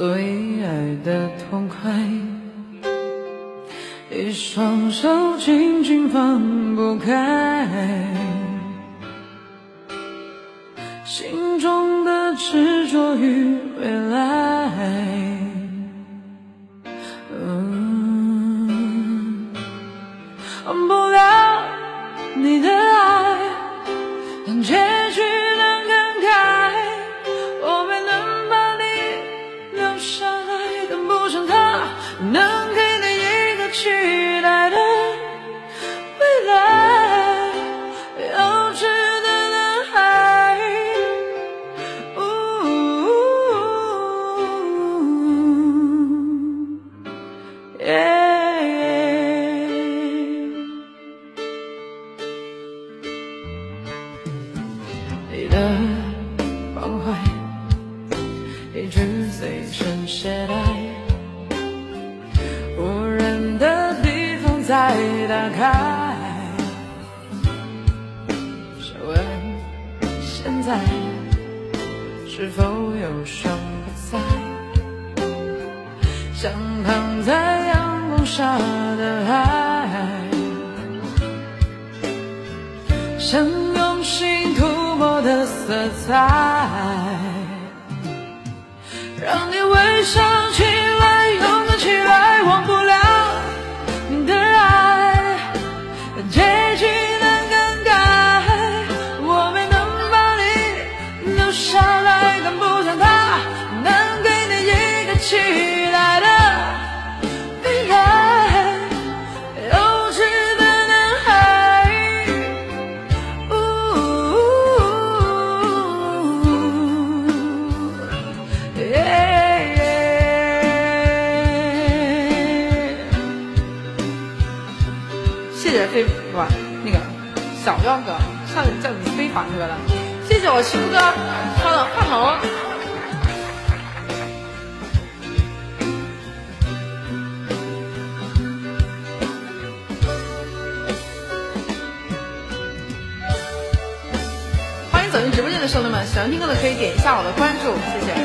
所以爱的痛快，一双手紧紧放不开，心中的执着与未来。能给你一个期待的未来，幼稚的男孩。你的关怀一直随身携带。再打开，试问现在是否有双不在？像躺在阳光下的海，像用心涂抹的色彩，让你微笑起来更不像他能给你一个期待的未来幼稚的男孩呜呜呜呜耶耶谢谢飞哇那个小样哥唱的叫你飞凡哥了。谢谢我秋哥，他的话筒。欢迎走进直播间的兄弟们，喜欢听歌的可以点一下我的关注，谢谢。